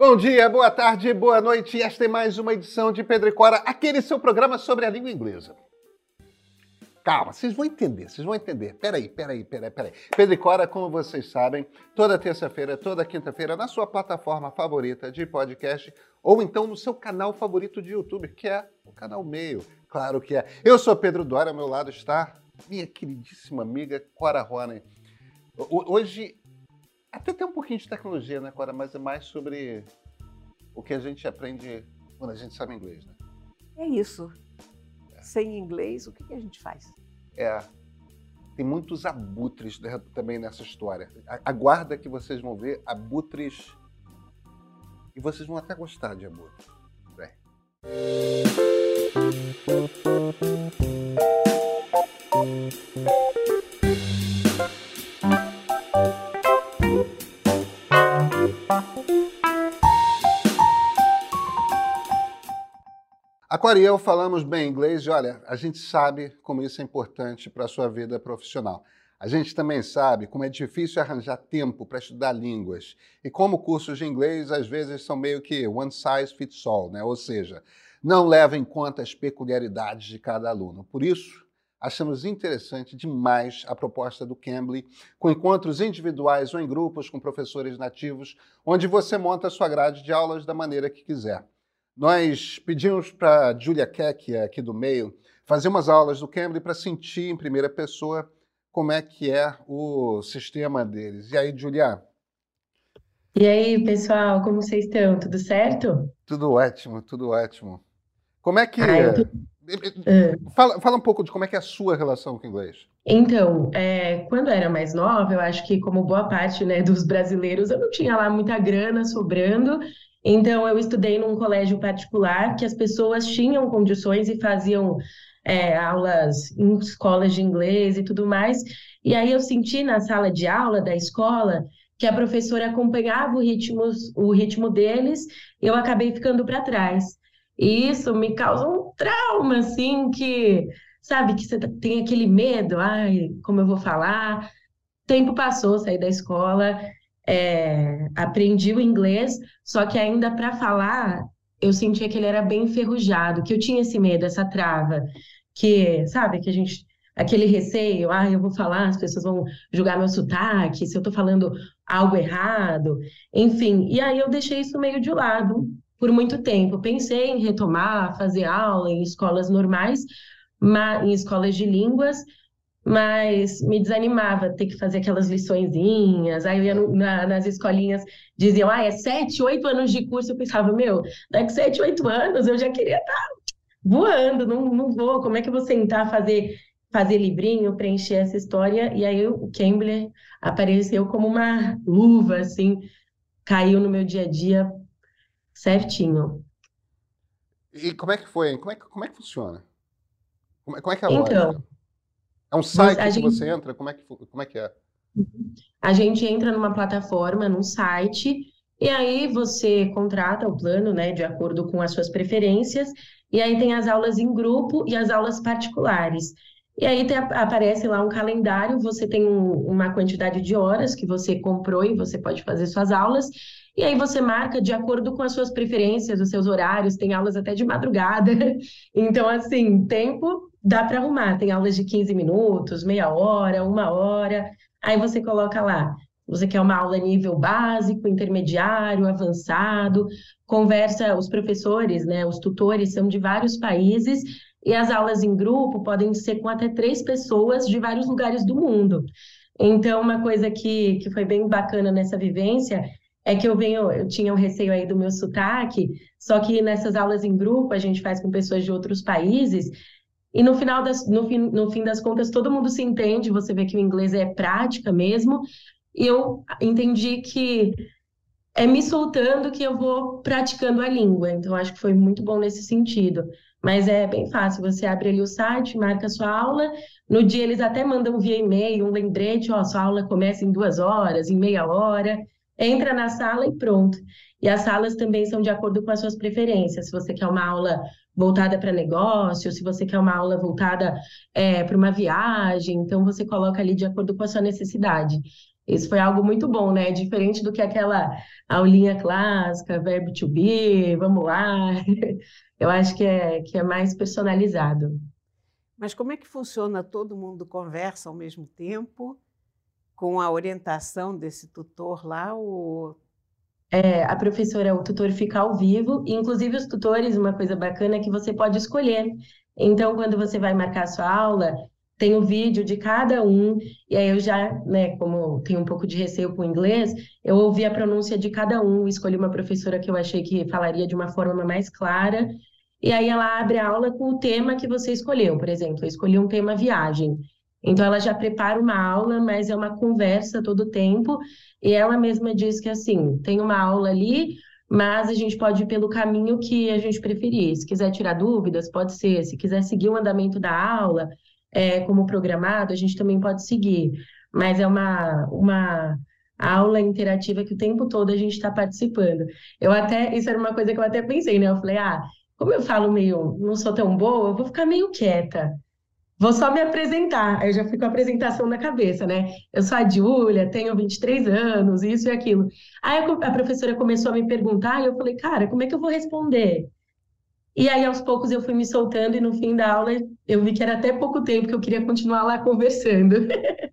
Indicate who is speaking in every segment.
Speaker 1: Bom dia, boa tarde, boa noite. Esta é mais uma edição de Pedro e Cora, aquele seu programa sobre a língua inglesa. Calma, vocês vão entender, vocês vão entender. Peraí, peraí, peraí, peraí. Pedro e Cora, como vocês sabem, toda terça-feira, toda quinta-feira, na sua plataforma favorita de podcast, ou então no seu canal favorito de YouTube, que é o canal Meio. Claro que é. Eu sou Pedro Dória, ao meu lado está minha queridíssima amiga Cora Rony. Hoje, até tem um pouquinho de tecnologia, né, Cora? Mas é mais sobre o que a gente aprende quando a gente sabe inglês, né?
Speaker 2: É isso. É. Sem inglês, o que, a gente faz?
Speaker 1: É. Tem muitos abutres também nessa história. Aguarda que vocês vão ver abutres. E vocês vão até gostar de abutres. Bem. A Eu falamos bem inglês e olha, a gente sabe como isso é importante para a sua vida profissional. A gente também sabe como é difícil arranjar tempo para estudar línguas e como cursos de inglês às vezes são meio que one size fits all, né? ou seja, não levam em conta as peculiaridades de cada aluno. Por isso, achamos interessante demais a proposta do Cambly, com encontros individuais ou em grupos com professores nativos, onde você monta a sua grade de aulas da maneira que quiser. Nós pedimos para a Julia Keck, aqui do meio, fazer umas aulas do Cambly para sentir em primeira pessoa como é que é o sistema deles. E aí, Julia?
Speaker 3: E aí, pessoal, como vocês estão? Tudo certo?
Speaker 1: Tudo ótimo, tudo ótimo. Como é que. Ah, tô... Ah. fala, fala um pouco de como é que é a sua relação com o inglês.
Speaker 3: Então, é, quando eu era mais nova, eu acho que, como boa parte né, dos brasileiros, eu não tinha lá muita grana sobrando então, eu estudei num colégio particular que as pessoas tinham condições e faziam é, aulas em escolas de inglês e tudo mais. E aí eu senti na sala de aula da escola que a professora acompanhava o ritmo, o ritmo deles, e eu acabei ficando para trás. E isso me causa um trauma, assim, que, sabe, que você tem aquele medo, ai, como eu vou falar. Tempo passou, saí da escola, é, aprendi o inglês, só que ainda para falar, eu sentia que ele era bem enferrujado, que eu tinha esse medo, essa trava, que, sabe, que a gente aquele receio, ah, eu vou falar, as pessoas vão julgar meu sotaque, se eu estou falando algo errado, enfim. E aí eu deixei isso meio de lado por muito tempo. Pensei em retomar, fazer aula em escolas normais, em escolas de línguas, mas me desanimava ter que fazer aquelas liçõezinhas. Aí eu ia no, na, nas escolinhas, diziam, ah, é sete, oito anos de curso. Eu pensava, meu, daqui sete, oito anos eu já queria estar voando, não, não vou. Como é que eu vou sentar, fazer, fazer livrinho, preencher essa história? E aí o Cambler apareceu como uma luva, assim, caiu no meu dia a dia certinho.
Speaker 1: E como é que foi? Como é que, como é que funciona? Como é, como é que é a
Speaker 3: então,
Speaker 1: é um site que gente... você entra? Como é que, como é que é?
Speaker 3: A gente entra numa plataforma, num site, e aí você contrata o plano, né, de acordo com as suas preferências, e aí tem as aulas em grupo e as aulas particulares. E aí tem, aparece lá um calendário, você tem um, uma quantidade de horas que você comprou e você pode fazer suas aulas, e aí você marca de acordo com as suas preferências, os seus horários, tem aulas até de madrugada. Então, assim, tempo dá para arrumar. Tem aulas de 15 minutos, meia hora, uma hora. Aí você coloca lá. Você quer uma aula nível básico, intermediário, avançado, conversa, os professores, né, os tutores são de vários países e as aulas em grupo podem ser com até três pessoas de vários lugares do mundo. Então, uma coisa que, que foi bem bacana nessa vivência é que eu venho, eu tinha um receio aí do meu sotaque, só que nessas aulas em grupo a gente faz com pessoas de outros países e no final das, no, fim, no fim das contas, todo mundo se entende, você vê que o inglês é prática mesmo. E eu entendi que é me soltando que eu vou praticando a língua. Então, acho que foi muito bom nesse sentido. Mas é bem fácil, você abre ali o site, marca a sua aula. No dia, eles até mandam via e-mail um lembrete: ó, sua aula começa em duas horas, em meia hora. Entra na sala e pronto. E as salas também são de acordo com as suas preferências. Se você quer uma aula voltada para negócio, se você quer uma aula voltada é, para uma viagem, então você coloca ali de acordo com a sua necessidade. Isso foi algo muito bom, né? Diferente do que aquela aulinha clássica, verbo to be, vamos lá. Eu acho que é, que é mais personalizado.
Speaker 2: Mas como é que funciona? Todo mundo conversa ao mesmo tempo, com a orientação desse tutor lá? Ou...
Speaker 3: É, a professora, o tutor fica ao vivo, e inclusive os tutores, uma coisa bacana é que você pode escolher. Então, quando você vai marcar a sua aula, tem o vídeo de cada um, e aí eu já, né, como tenho um pouco de receio com o inglês, eu ouvi a pronúncia de cada um, escolhi uma professora que eu achei que falaria de uma forma mais clara, e aí ela abre a aula com o tema que você escolheu. Por exemplo, eu escolhi um tema viagem. Então ela já prepara uma aula, mas é uma conversa todo tempo, e ela mesma diz que assim, tem uma aula ali, mas a gente pode ir pelo caminho que a gente preferir. Se quiser tirar dúvidas, pode ser. Se quiser seguir o andamento da aula, é, como programado, a gente também pode seguir. Mas é uma, uma aula interativa que o tempo todo a gente está participando. Eu até, isso era uma coisa que eu até pensei, né? Eu falei, ah, como eu falo meio, não sou tão boa, eu vou ficar meio quieta. Vou só me apresentar. Aí eu já fico com a apresentação na cabeça, né? Eu sou a Júlia, tenho 23 anos, isso e aquilo. Aí a professora começou a me perguntar e eu falei, cara, como é que eu vou responder? E aí, aos poucos, eu fui me soltando e no fim da aula eu vi que era até pouco tempo que eu queria continuar lá conversando.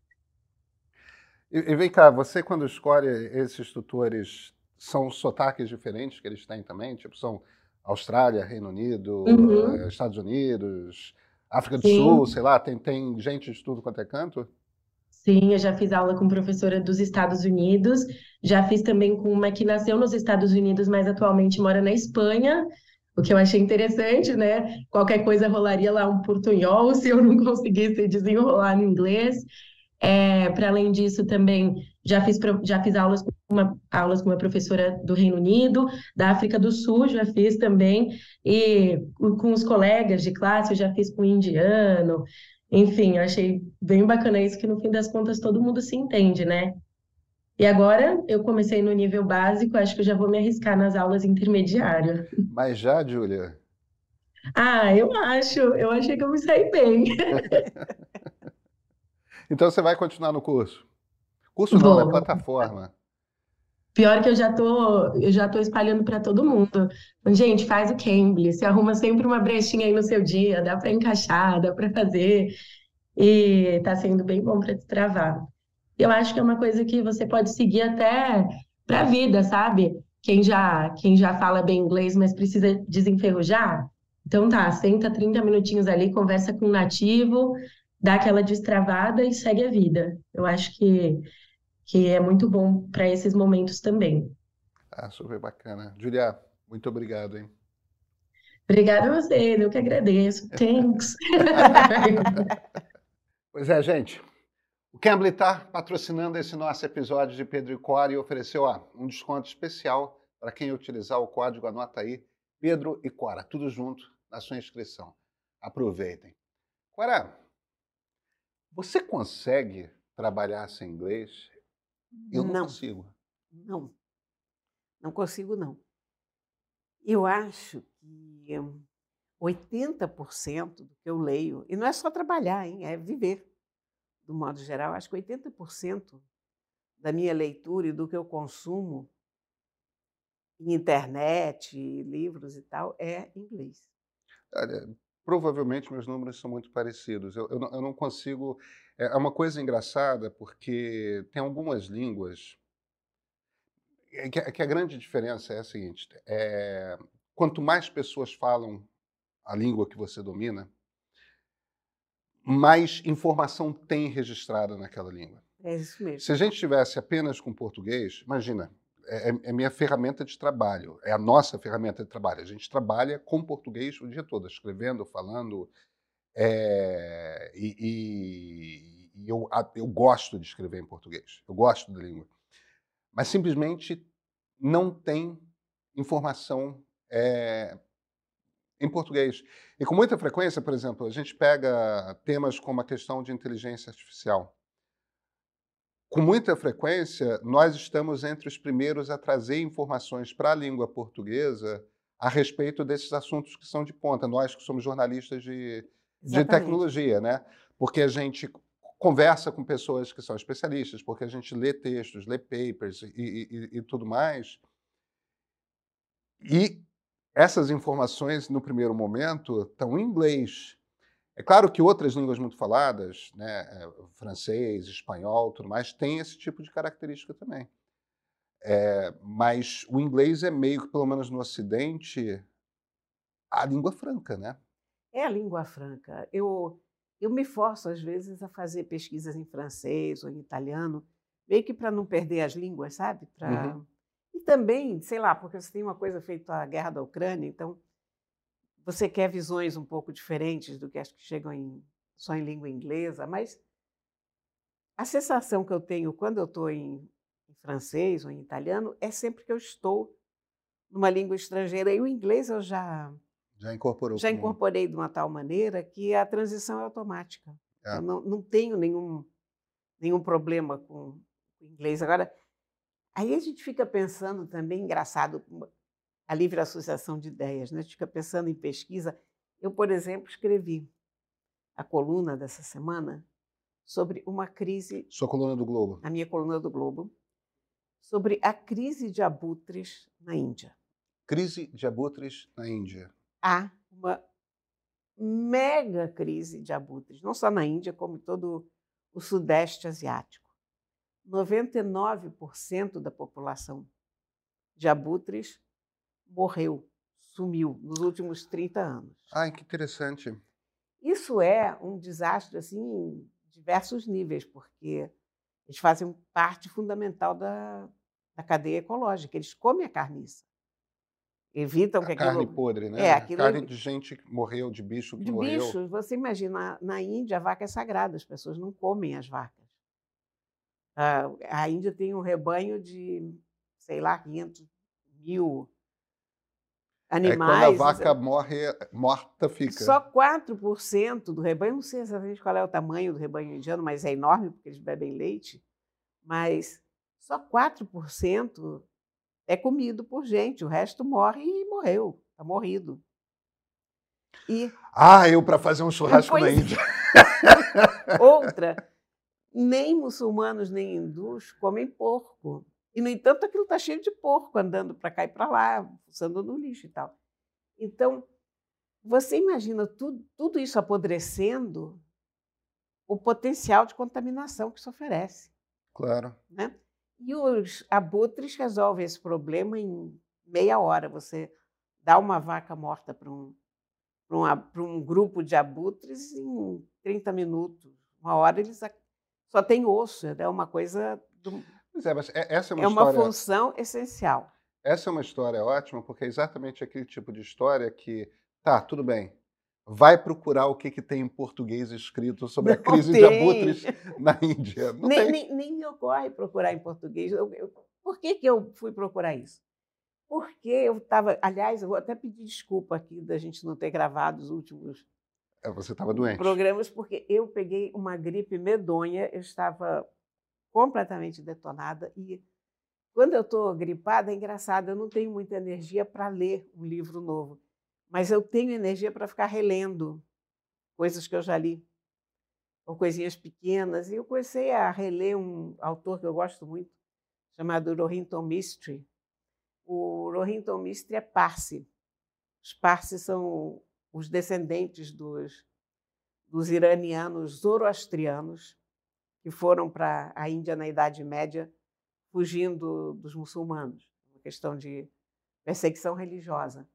Speaker 1: e, e vem cá, você quando escolhe esses tutores, são sotaques diferentes que eles têm também? Tipo, são Austrália, Reino Unido, uhum. Eh, Estados Unidos, África do Sim. Sul, sei lá, tem, tem gente de tudo quanto é canto?
Speaker 3: Sim, eu já fiz aula com professora dos Estados Unidos, já fiz também com uma que nasceu nos Estados Unidos, mas atualmente mora na Espanha o que eu achei interessante, né? Qualquer coisa rolaria lá um portunhol se eu não conseguisse desenrolar no inglês. É, Para além disso, também já fiz, já fiz aulas com, uma, aulas com uma professora do Reino Unido, da África do Sul, já fiz também, e com os colegas de classe, eu já fiz com indiano. Enfim, eu achei bem bacana isso, que no fim das contas todo mundo se entende, né? E agora eu comecei no nível básico, acho que eu já vou me arriscar nas aulas intermediárias.
Speaker 1: Mas já, Júlia?
Speaker 3: Ah, eu acho. Eu achei que eu me saí bem.
Speaker 1: então você vai continuar no curso? Curso não, é plataforma.
Speaker 3: Pior que eu já tô, eu já tô espalhando para todo mundo. Gente, faz o Cambly, se arruma sempre uma brechinha aí no seu dia, dá para encaixar, dá para fazer. E tá sendo bem bom para destravar eu acho que é uma coisa que você pode seguir até para a vida, sabe? Quem já, quem já fala bem inglês, mas precisa desenferrujar, então tá, senta 30 minutinhos ali, conversa com um nativo, dá aquela destravada e segue a vida. Eu acho que, que é muito bom para esses momentos também.
Speaker 1: Ah, super bacana. Julia, muito obrigado, hein?
Speaker 3: Obrigada a você, eu que agradeço. Thanks.
Speaker 1: pois é, gente. O Cambly está patrocinando esse nosso episódio de Pedro e Cora e ofereceu ó, um desconto especial para quem utilizar o código, anota aí, Pedro e Cora, tudo junto na sua inscrição. Aproveitem. Cora, você consegue trabalhar sem inglês? Eu não, não consigo.
Speaker 2: Não, não consigo não. Eu acho que 80% do que eu leio, e não é só trabalhar, hein, é viver do modo geral, acho que 80% da minha leitura e do que eu consumo em internet, livros e tal, é inglês.
Speaker 1: Olha, provavelmente meus números são muito parecidos. Eu, eu, não, eu não consigo. É, é uma coisa engraçada porque tem algumas línguas é que, que a grande diferença é a seguinte: é, quanto mais pessoas falam a língua que você domina, mais informação tem registrada naquela língua.
Speaker 2: É isso mesmo.
Speaker 1: Se a gente tivesse apenas com português, imagina, é, é, é, minha ferramenta de trabalho, é a nossa ferramenta de trabalho. A gente trabalha com português o dia todo, escrevendo, falando, é, e, e, eu, eu gosto de escrever em português, eu gosto da língua. Mas simplesmente não tem informação é, em português. E com muita frequência, por exemplo, a gente pega temas como a questão de inteligência artificial. Com muita frequência, nós estamos entre os primeiros a trazer informações para a língua portuguesa a respeito desses assuntos que são de ponta, nós que somos jornalistas de, de tecnologia, né? Porque a gente conversa com pessoas que são especialistas, porque a gente lê textos, lê papers e, e, e tudo mais. E essas informações, no primeiro momento, estão em inglês. É claro que outras línguas muito faladas, né, é, francês, espanhol, tudo mais, têm esse tipo de característica também. É, mas o inglês é meio que, pelo menos no Ocidente, a língua franca, né?
Speaker 2: É a língua franca. Eu, eu me forço, às vezes, a fazer pesquisas em francês ou em italiano, meio que para não perder as línguas, sabe? Pra... Uhum. E também, sei lá, porque você tem uma coisa feita a guerra da Ucrânia, então você quer visões um pouco diferentes do que as que chegam em, só em língua inglesa, mas a sensação que eu tenho quando eu estou em, em francês ou em italiano é sempre que eu estou numa língua estrangeira. E o inglês eu já
Speaker 1: já incorporou.
Speaker 2: Já incorporei de uma tal maneira que a transição é automática. É. Eu não, não tenho nenhum, nenhum problema com o inglês. Agora, aí a gente fica pensando também, engraçado, a livre associação de ideias, né? a gente fica pensando em pesquisa. Eu, por exemplo, escrevi a coluna dessa semana sobre uma crise.
Speaker 1: Sua coluna do Globo.
Speaker 2: A minha coluna do Globo. Sobre a crise de abutres na Índia.
Speaker 1: Crise de abutres na Índia
Speaker 2: há uma mega crise de abutres, não só na Índia, como em todo o Sudeste Asiático. 99% da população de abutres morreu, sumiu nos últimos 30 anos.
Speaker 1: Ai, que interessante.
Speaker 2: Isso é um desastre assim em diversos níveis, porque eles fazem parte fundamental da, da cadeia ecológica, eles comem a carniça evitam que
Speaker 1: a aquilo... carne podre, né? É, aquilo... Carne de gente que morreu, de bicho que
Speaker 2: de
Speaker 1: morreu.
Speaker 2: De bicho, você imagina, na Índia a vaca é sagrada, as pessoas não comem as vacas. Uh, a Índia tem um rebanho de, sei lá, 500 mil animais.
Speaker 1: É quando a vaca morre, morta fica.
Speaker 2: Só 4% do rebanho, não sei exatamente qual é o tamanho do rebanho indiano, mas é enorme porque eles bebem leite, mas só 4% é comido por gente, o resto morre e morreu, está morrido.
Speaker 1: E, ah, eu para fazer um churrasco na Índia.
Speaker 2: Outra, nem muçulmanos nem hindus comem porco. E, no entanto, aquilo está cheio de porco andando para cá e para lá, usando no lixo e tal. Então, você imagina tudo, tudo isso apodrecendo, o potencial de contaminação que isso oferece.
Speaker 1: Claro.
Speaker 2: Né? E os abutres resolvem esse problema em meia hora. Você dá uma vaca morta para um, para um grupo de abutres em 30 minutos. Uma hora eles só tem osso, é uma coisa. Do...
Speaker 1: Pois é, mas é, essa é uma,
Speaker 2: é
Speaker 1: uma
Speaker 2: história... função essencial.
Speaker 1: Essa é uma história ótima, porque é exatamente aquele tipo de história que, tá, tudo bem, vai procurar o que, que tem em português escrito sobre a crise de abutres na Índia.
Speaker 2: Nem, nem, nem, me ocorre procurar em português. Eu, eu, por que, que eu fui procurar isso? Porque eu estava. Aliás, eu vou até pedir desculpa aqui da gente não ter gravado os últimos
Speaker 1: é, você estava doente.
Speaker 2: programas, porque eu peguei uma gripe medonha, eu estava completamente detonada e. Quando eu estou gripada, é engraçado, eu não tenho muita energia para ler um livro novo mas eu tenho energia para ficar relendo coisas que eu já li, ou coisinhas pequenas. E eu comecei a reler um autor que eu gosto muito, chamado Rohinton Mistry. O Rohinton Mistry é Parsi. Os Parsi são os descendentes dos, dos iranianos zoroastrianos que foram para a Índia na Idade Média, fugindo dos muçulmanos, uma questão de perseguição religiosa.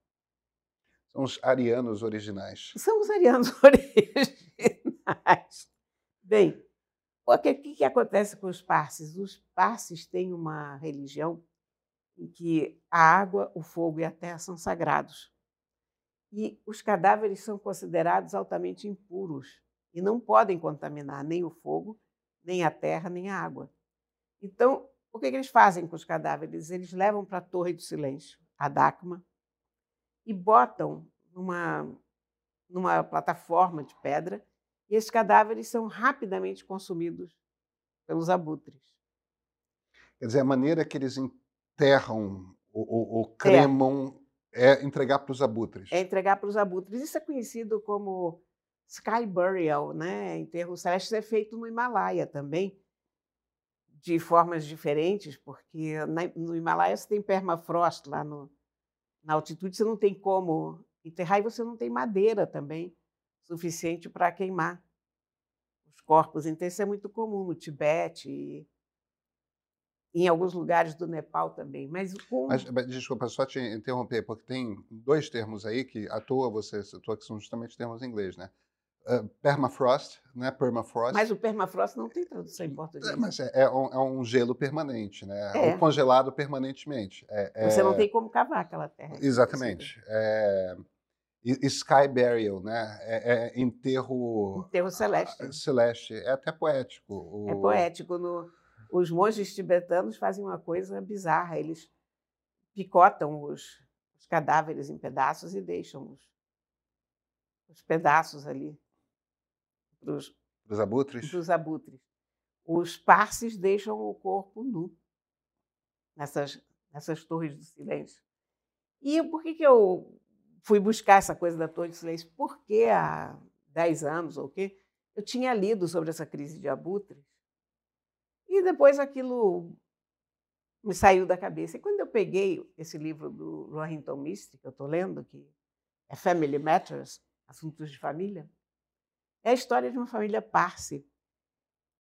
Speaker 1: São os arianos originais.
Speaker 2: São os arianos originais. Bem, o que, que acontece com os parses? Os parses têm uma religião em que a água, o fogo e a terra são sagrados. E os cadáveres são considerados altamente impuros e não podem contaminar nem o fogo, nem a terra, nem a água. Então, o que, que eles fazem com os cadáveres? Eles levam para a Torre do Silêncio, a Dakma, e botam numa, numa plataforma de pedra, e esses cadáveres são rapidamente consumidos pelos abutres.
Speaker 1: Quer dizer, a maneira que eles enterram ou, ou cremam é. é entregar para os abutres.
Speaker 2: É entregar para os abutres. Isso é conhecido como Sky Burial, né? enterro celeste, é feito no Himalaia também, de formas diferentes, porque no Himalaia você tem permafrost lá no, na altitude, você não tem como enterrar e você não tem madeira também suficiente para queimar os corpos. Então, isso é muito comum no Tibete e em alguns lugares do Nepal também. Mas, com...
Speaker 1: mas, desculpa, só te interromper, porque tem dois termos aí que à toa você citou, que são justamente termos em inglês, né? Uh, permafrost, né? Permafrost.
Speaker 2: Mas o permafrost não tem tradução em português.
Speaker 1: É, mas é, é, um, é, um, gelo permanente, né? É. Um congelado permanentemente. É,
Speaker 2: você não tem como cavar aquela terra.
Speaker 1: Exatamente. É, sky burial, né? É, enterro.
Speaker 2: Enterro celeste.
Speaker 1: Celeste. É até poético.
Speaker 2: O... É poético. No, os monges tibetanos fazem uma coisa bizarra. Eles picotam os, os cadáveres em pedaços e deixam os, os pedaços ali
Speaker 1: para os abutres?
Speaker 2: abutres. Os parses deixam o corpo nu nessas, nessas torres do silêncio. E por que, que eu fui buscar essa coisa da torre do silêncio? Porque há 10 anos ou o quê, eu tinha lido sobre essa crise de abutres e depois aquilo me saiu da cabeça. E quando eu peguei esse livro do Rohinton Mistry, que eu estou lendo, que é Family Matters, Assuntos de Família, é a história de uma família Parsi.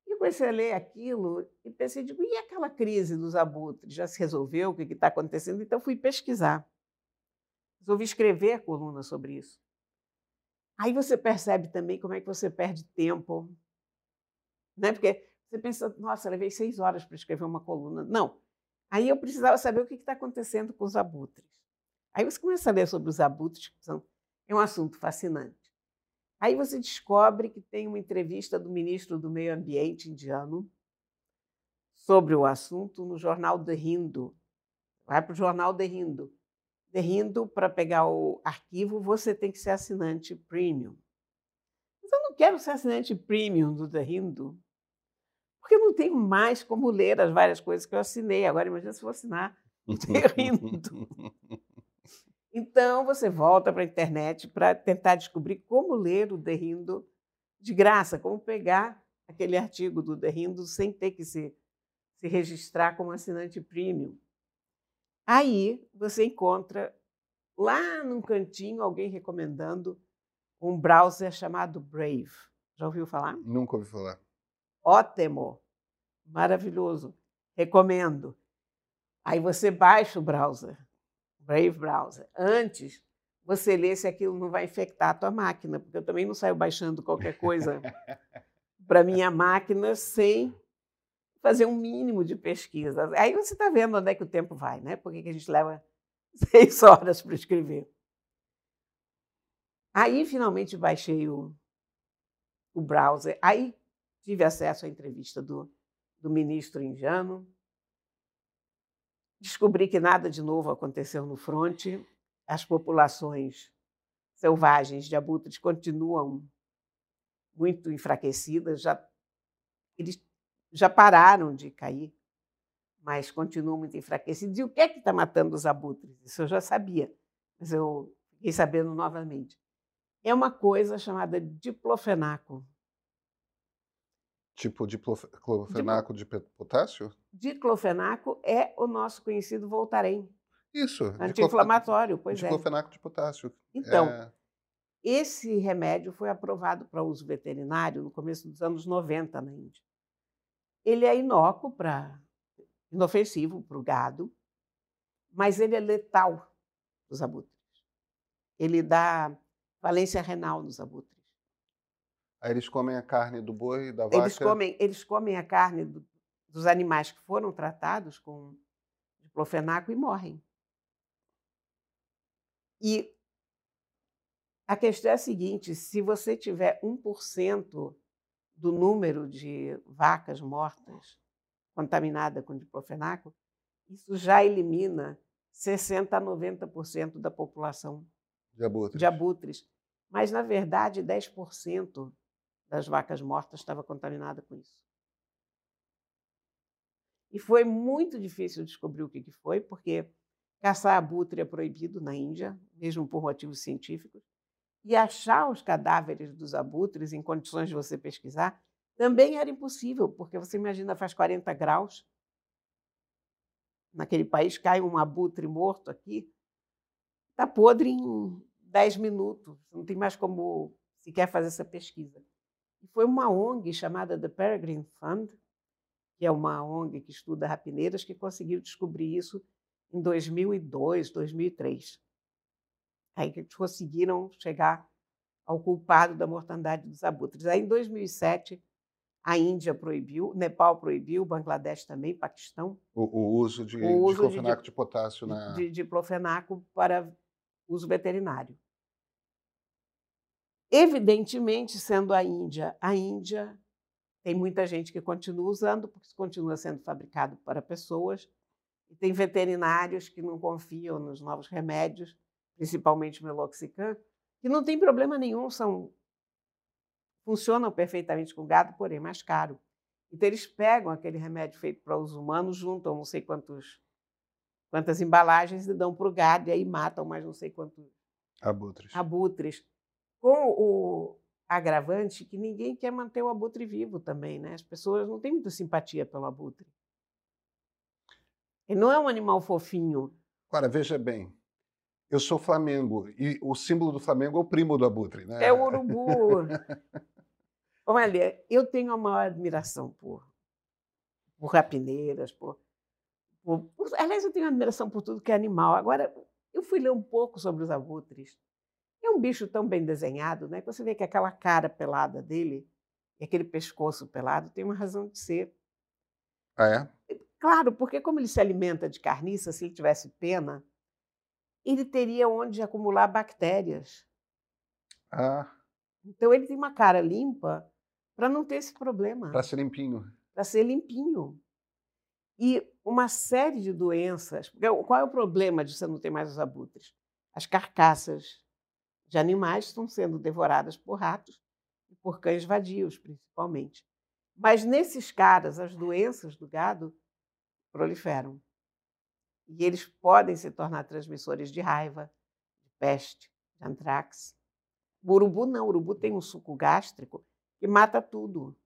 Speaker 2: E eu comecei a ler aquilo e pensei, digo, e aquela crise dos abutres? Já se resolveu? O que está acontecendo? Então fui pesquisar. Resolvi escrever a coluna sobre isso. Aí você percebe também como é que você perde tempo. Né? Porque você pensa, nossa, levei seis horas para escrever uma coluna. Não. Aí eu precisava saber o que está acontecendo com os abutres. Aí você começa a ler sobre os abutres, que são, é um assunto fascinante. Aí você descobre que tem uma entrevista do ministro do Meio Ambiente indiano sobre o assunto no jornal The Hindu. Vai para o jornal The Hindu. The Hindu, para pegar o arquivo, você tem que ser assinante premium. Mas eu não quero ser assinante premium do The Hindu, porque eu não tenho mais como ler as várias coisas que eu assinei. Agora, imagina se eu assinar o The Hindu. Então, você volta para a internet para tentar descobrir como ler o Derrindo de graça, como pegar aquele artigo do Derrindo sem ter que se, se registrar como assinante premium. Aí você encontra lá num cantinho alguém recomendando um browser chamado Brave. Já ouviu falar?
Speaker 1: Nunca ouvi falar.
Speaker 2: Ótimo, maravilhoso, recomendo. Aí você baixa o browser Brave Browser. Antes, você lê se aquilo não vai infectar a tua máquina, porque eu também não saio baixando qualquer coisa para minha máquina sem fazer um mínimo de pesquisa. Aí você está vendo onde é que o tempo vai, né? Por que a gente leva seis horas para escrever? Aí, finalmente, baixei o, o browser. Aí, tive acesso à entrevista do, do ministro indiano, Descobri que nada de novo aconteceu no fronte. As populações selvagens de abutres continuam muito enfraquecidas, já, eles já pararam de cair, mas continuam muito enfraquecidos. E o que é que está matando os abutres? Isso eu já sabia, mas eu fiquei sabendo novamente. É uma coisa chamada diplofenaco.
Speaker 1: Tipo diclofenaco de potássio?
Speaker 2: Diclofenaco é o nosso conhecido Voltaren.
Speaker 1: Isso.
Speaker 2: Anti-inflamatório, pois
Speaker 1: diclofenaco é. Diclofenaco de potássio.
Speaker 2: Então, é... esse remédio foi aprovado para uso veterinário no começo dos anos 90 na Índia. Ele é inócuo para inofensivo para o gado, mas ele é letal para os abutres. Ele dá falência renal nos abutres.
Speaker 1: Aí eles comem a carne do boi, e da vaca?
Speaker 2: Eles comem, eles comem a carne do, dos animais que foram tratados com diclofenaco e morrem. E a questão é a seguinte: se você tiver 1% do número de vacas mortas contaminadas com diclofenaco, isso já elimina 60 a 90% da população
Speaker 1: de abutres.
Speaker 2: de abutres. Mas, na verdade, 10% das vacas mortas estava contaminada com isso. E foi muito difícil descobrir o que foi, porque caçar abutre é proibido na Índia, mesmo por motivos científicos. E achar os cadáveres dos abutres em condições de você pesquisar também era impossível, porque você imagina, faz 40 graus. Naquele país cai um abutre morto aqui, está podre em 10 minutos, não tem mais como sequer fazer essa pesquisa. E foi uma ONG chamada The Peregrine Fund, que é uma ONG que estuda rapineiras, que conseguiu descobrir isso em 2002, 2003. Aí que eles conseguiram chegar ao culpado da mortandade dos abutres. Aí, em 2007, a Índia proibiu, Nepal proibiu, Bangladesh também, Paquistão.
Speaker 1: O, o uso de, o uso de, de potássio na.
Speaker 2: De diclofenaco para uso veterinário. Evidentemente, sendo a Índia, a Índia tem muita gente que continua usando, porque continua sendo fabricado para pessoas, e tem veterinários que não confiam nos novos remédios, principalmente o meloxicam, que não tem problema nenhum, são funcionam perfeitamente com gado, porém mais caro. Então eles pegam aquele remédio feito para uso humano, juntam não sei quantos, quantas embalagens e dão para o gado, e aí matam mais não sei quantos
Speaker 1: abutres.
Speaker 2: abutres com o agravante que ninguém quer manter o abutre vivo também, né? As pessoas não têm muita simpatia pelo abutre. Ele não é um animal fofinho.
Speaker 1: Agora, veja bem, eu sou Flamengo e o símbolo do Flamengo é o primo do abutre, né?
Speaker 2: É o urubu. Olha, eu tenho a maior admiração por, por rapineiras, por, por, por, Aliás, eu tenho admiração por tudo que é animal. Agora, eu fui ler um pouco sobre os abutres é um bicho tão bem desenhado, né? Você vê que aquela cara pelada dele e aquele pescoço pelado tem uma razão de ser.
Speaker 1: Ah, é?
Speaker 2: Claro, porque como ele se alimenta de carniça, se ele tivesse pena, ele teria onde acumular bactérias.
Speaker 1: Ah.
Speaker 2: Então ele tem uma cara limpa para não ter esse problema.
Speaker 1: Para ser limpinho.
Speaker 2: Para ser limpinho. E uma série de doenças. Qual é o problema de você não ter mais os abutres? As carcaças de animais estão sendo devoradas por ratos e por cães vadios, principalmente. Mas nesses caras, as doenças do gado proliferam. E eles podem se tornar transmissores de raiva, de peste, de antrax. O urubu não, o urubu tem um suco gástrico que mata tudo.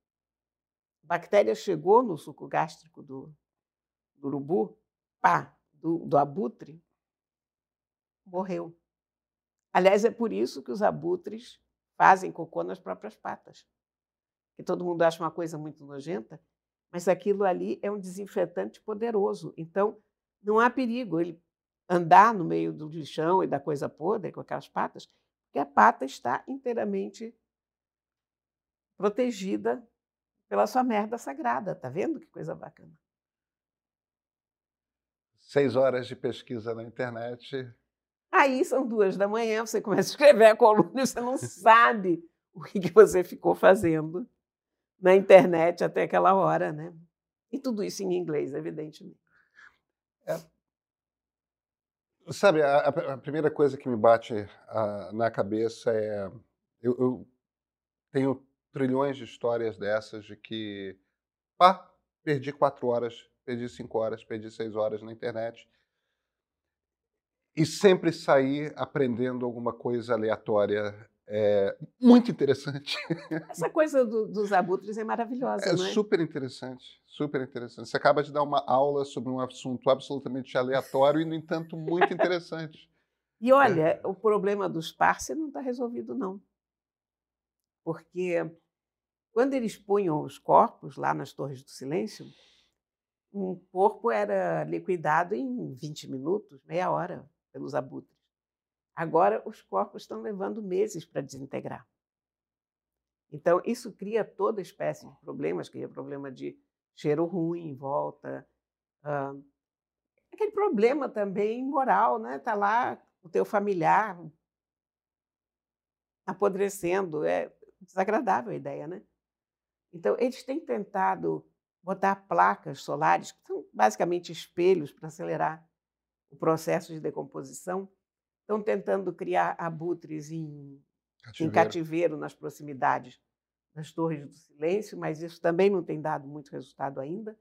Speaker 2: A bactéria chegou no suco gástrico do, do urubu, pá, do, do abutre, morreu. Aliás, é por isso que os abutres fazem cocô nas próprias patas. Que todo mundo acha uma coisa muito nojenta, mas aquilo ali é um desinfetante poderoso. Então, não há perigo ele andar no meio do lixão e da coisa podre com aquelas patas, porque a pata está inteiramente protegida pela sua merda sagrada. Tá vendo que coisa bacana?
Speaker 1: Seis horas de pesquisa na internet
Speaker 2: Aí são duas da manhã, você começa a escrever a coluna e você não sabe o que, que você ficou fazendo na internet até aquela hora, né? E tudo isso em inglês, evidentemente. É.
Speaker 1: Sabe, a, a, primeira coisa que me bate a, na cabeça é. Eu, eu, tenho trilhões de histórias dessas de que. Pá, perdi quatro horas, perdi cinco horas, perdi seis horas na internet e sempre sair aprendendo alguma coisa aleatória é, muito interessante.
Speaker 2: Essa coisa do, dos abutres é maravilhosa,
Speaker 1: é,
Speaker 2: não
Speaker 1: é? super interessante, super interessante. Você acaba de dar uma aula sobre um assunto absolutamente aleatório e, no entanto, muito interessante.
Speaker 2: e olha, é. o problema dos parceiros não está resolvido, não. Porque quando eles punham os corpos lá nas Torres do Silêncio, um corpo era liquidado em 20 minutos, meia hora pelos abutres. Agora, os corpos estão levando meses para desintegrar. Então, isso cria toda espécie de problemas, cria problema de cheiro ruim em volta, aquele problema também moral, né? Está lá o teu familiar apodrecendo, é desagradável a ideia, né? Então, eles têm tentado botar placas solares, que são basicamente espelhos para acelerar o processo de decomposição, estão tentando criar abutres em cativeiro. em cativeiro nas proximidades das Torres do Silêncio, mas isso também não tem dado muito resultado ainda.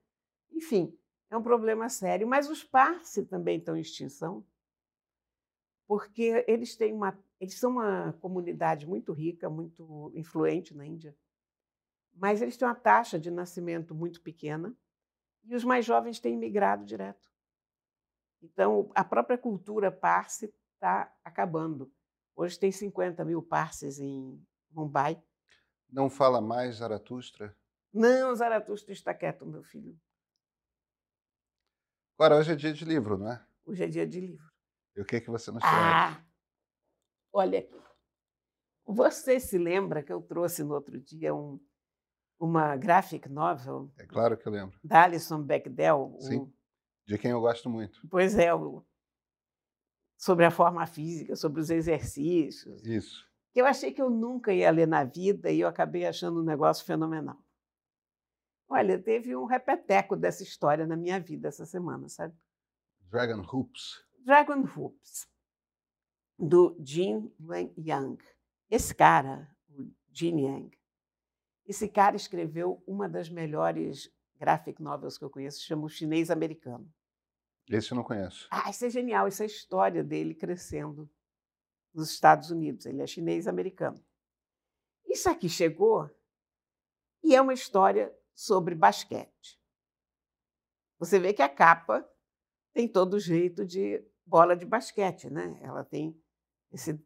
Speaker 2: Enfim, é um problema sério. Mas os parse também estão em extinção. porque eles têm uma, eles são uma comunidade muito rica, muito influente na Índia, mas eles têm uma taxa de nascimento muito pequena e os mais jovens têm migrado direto. Então, a própria cultura parsi está acabando. Hoje tem 50 mil parses em Mumbai.
Speaker 1: Não fala mais Zaratustra?
Speaker 2: Não, Zaratustra está quieto, meu filho.
Speaker 1: Agora, hoje é dia de livro, não é?
Speaker 2: Hoje é dia de livro.
Speaker 1: E o que, é que você nos
Speaker 2: Ah,
Speaker 1: traz?
Speaker 2: olha aqui. Você se lembra que eu trouxe no outro dia um, uma graphic novel
Speaker 1: É claro que eu lembro.
Speaker 2: da Alison Bechdel? o-
Speaker 1: Sim. De quem eu gosto muito.
Speaker 2: pois é, o- sobre a forma física, sobre os exercícios.
Speaker 1: Isso.
Speaker 2: que eu achei que eu nunca ia ler na vida e eu acabei achando um negócio fenomenal. Olha, teve um repeteco dessa história na minha vida essa semana, sabe?
Speaker 1: Dragon Hoops.
Speaker 2: Dragon Hoops, do Jin Yang. Esse cara, o Jin Yang, esse cara escreveu uma das melhores graphic novels que eu conheço, chama O Chinês Americano.
Speaker 1: Esse eu não conheço.
Speaker 2: Ah, isso é genial, isso é a história dele crescendo nos Estados Unidos. Ele é chinês-americano. Isso aqui chegou e é uma história sobre basquete. Você vê que a capa tem todo jeito de bola de basquete, né? Ela tem esse-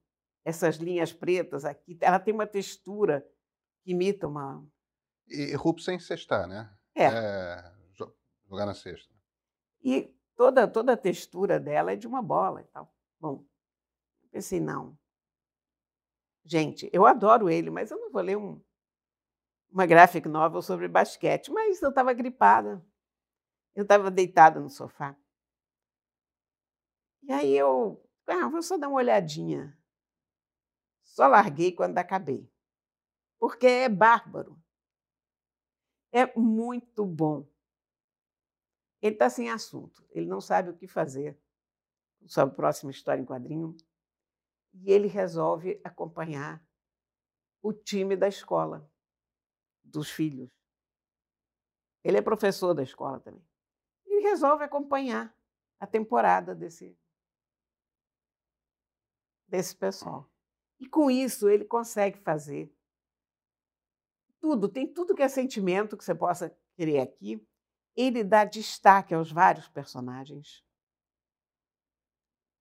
Speaker 2: essas linhas pretas aqui, ela tem uma textura que imita uma.
Speaker 1: E hoops sem cestar, né?
Speaker 2: É,
Speaker 1: jo- jogar na cesta.
Speaker 2: E toda, toda a textura dela é de uma bola e tal. Bom, eu pensei, não. Gente, eu adoro ele, mas eu não vou ler um, uma graphic novel sobre basquete. Mas eu estava gripada. Eu estava deitada no sofá. E aí eu, ah, vou só dar uma olhadinha. Só larguei quando acabei. Porque é bárbaro. É muito bom. Ele está sem assunto, ele não sabe o que fazer sobre a próxima história em quadrinho. E ele resolve acompanhar o time da escola, dos filhos. Ele é professor da escola também. E resolve acompanhar a temporada desse, desse pessoal. E com isso ele consegue fazer tudo, tem tudo que é sentimento que você possa querer aqui. Ele dá destaque aos vários personagens,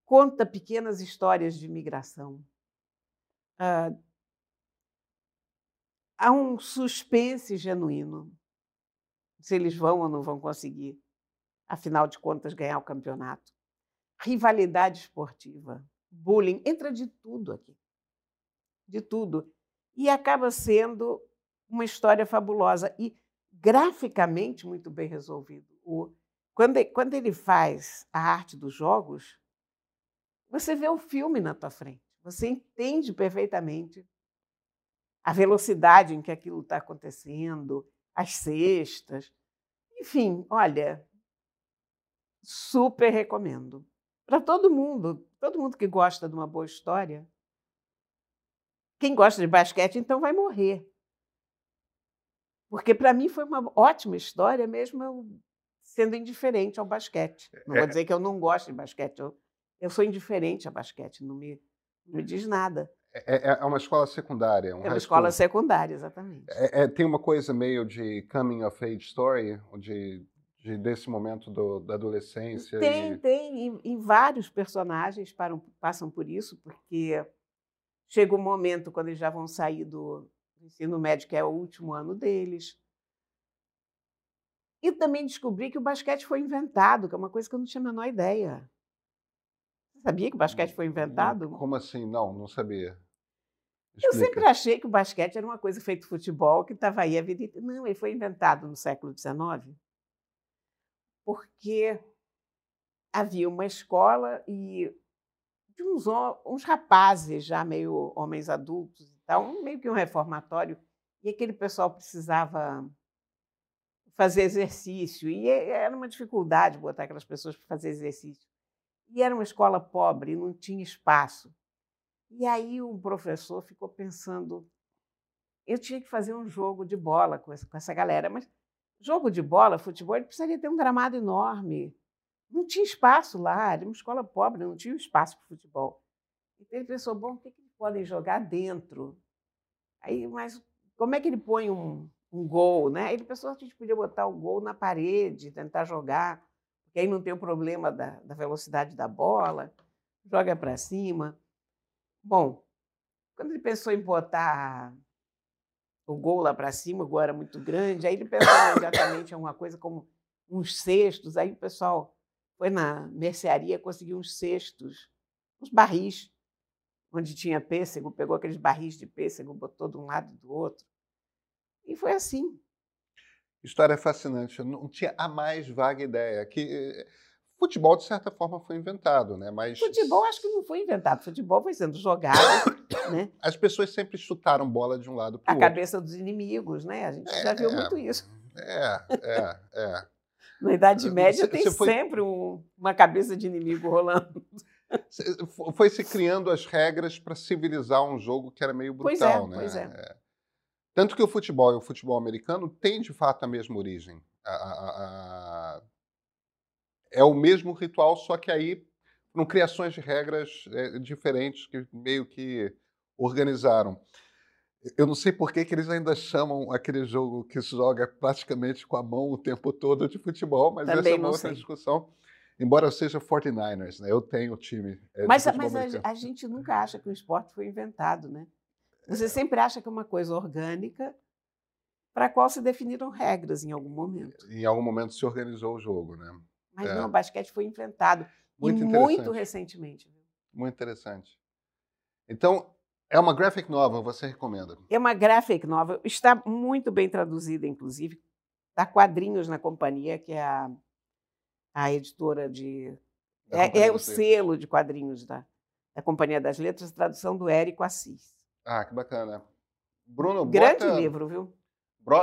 Speaker 2: conta pequenas histórias de migração. Ah, há um suspense genuíno se eles vão ou não vão conseguir, afinal de contas, ganhar o campeonato. Rivalidade esportiva, bullying, entra de tudo aqui. De tudo. E acaba sendo uma história fabulosa e graficamente muito bem resolvido. O, quando, quando ele faz a arte dos jogos, você vê o filme na tua frente. Você entende perfeitamente a velocidade em que aquilo está acontecendo, as cestas. Enfim, olha, super recomendo. Para todo mundo, todo mundo que gosta de uma boa história. Quem gosta de basquete, então vai morrer. Porque para mim foi uma ótima história, mesmo eu sendo indiferente ao basquete. Não vou
Speaker 1: É.
Speaker 2: dizer que eu não gosto de basquete, eu, eu sou indiferente a basquete, não me, não me diz nada.
Speaker 1: É, é- é uma escola secundária. Um
Speaker 2: É uma escola
Speaker 1: school.
Speaker 2: secundária, exatamente.
Speaker 1: É- é- tem uma coisa meio de coming of age story, de, de- desse momento do- da adolescência.
Speaker 2: Tem,
Speaker 1: e-
Speaker 2: tem, e, e vários personagens param- passam por isso, porque chega um momento quando eles já vão sair do do ensino médio, que é o último ano deles. E também descobri que o basquete foi inventado, que é uma coisa que eu não tinha a menor ideia. Você sabia que o basquete foi inventado?
Speaker 1: Como assim? Não, não sabia.
Speaker 2: Eu
Speaker 1: Explica.
Speaker 2: sempre achei que o basquete era uma coisa feita futebol que estava aí a vida. Não, ele foi inventado no século XIX porque havia uma escola e de uns, uns rapazes já meio homens adultos tal, um- meio que um reformatório, e aquele pessoal precisava fazer exercício, e era uma dificuldade botar aquelas pessoas para fazer exercício. E era uma escola pobre, não tinha espaço. E aí o professor ficou pensando, eu tinha que fazer um jogo de bola com essa, galera, mas jogo de bola, futebol, ele precisaria ter um gramado enorme. Não tinha espaço lá, era uma escola pobre, não tinha espaço para futebol. Então ele pensou, bom, o que, que podem jogar dentro? Aí, mas como é que ele põe um, um gol, né? Ele pensou que a gente podia botar o gol na parede, tentar jogar, porque aí não tem o problema da, da velocidade da bola, joga para cima. Bom, quando ele pensou em botar o gol lá para cima, o gol era muito grande, aí ele pensou imediatamente em alguma coisa como uns cestos, aí o pessoal foi na mercearia, conseguiu uns cestos, uns barris, onde tinha pêssego, pegou aqueles barris de pêssego, botou de um lado e do outro. E foi assim.
Speaker 1: História fascinante. Eu não tinha a mais vaga ideia que eh, futebol de certa forma foi inventado, né? Mas
Speaker 2: futebol acho que não foi inventado. Futebol foi sendo jogado, né?
Speaker 1: As pessoas sempre chutaram bola de um lado para o
Speaker 2: outro. A cabeça dos inimigos, né? A gente é, já viu muito isso.
Speaker 1: É, é, é.
Speaker 2: Na Idade Média tem foi... sempre um, uma cabeça de inimigo rolando.
Speaker 1: Foi se criando as regras para civilizar um jogo que era meio brutal,
Speaker 2: pois é,
Speaker 1: né?
Speaker 2: Pois é. é.
Speaker 1: Tanto que o futebol e o futebol americano têm de fato a mesma origem. A, a, a... É o mesmo ritual, só que aí foram criações de regras é, diferentes que meio que organizaram. Eu não sei por que, que eles ainda chamam aquele jogo que se joga praticamente com a mão o tempo todo de futebol, mas
Speaker 2: Também
Speaker 1: essa é uma outra
Speaker 2: sei.
Speaker 1: discussão. Embora eu seja 49ers, né? eu tenho o time. É,
Speaker 2: mas mas a, a, gente nunca acha que o esporte foi inventado, né? Você é. sempre acha que é uma coisa orgânica para a qual se definiram regras em algum momento.
Speaker 1: Em algum momento se organizou o jogo, né?
Speaker 2: Mas é. não, o basquete foi inventado. Muito e muito recentemente.
Speaker 1: Muito interessante. Então, é uma graphic novel, você recomenda?
Speaker 2: É uma graphic novel, está muito bem traduzida, inclusive. Dá quadrinhos na companhia, que é a, a editora de. É, é, o selo de quadrinhos da, da Companhia das Letras, tradução do Érico Assis.
Speaker 1: Ah, que bacana. Bruno,
Speaker 2: Grande
Speaker 1: bota,
Speaker 2: livro, viu?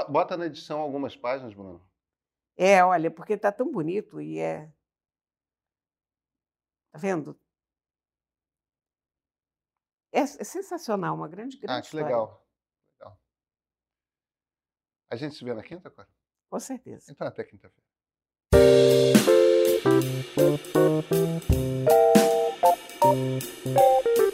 Speaker 1: Bota na edição algumas páginas, Bruno.
Speaker 2: É, olha, porque está tão bonito e é. Tá vendo? É, é sensacional, uma grande, grande
Speaker 1: Ah, que
Speaker 2: história.
Speaker 1: legal. legal. A gente se vê na quinta, Cora?
Speaker 2: Com certeza.
Speaker 1: Então, até quinta-feira. Thank you.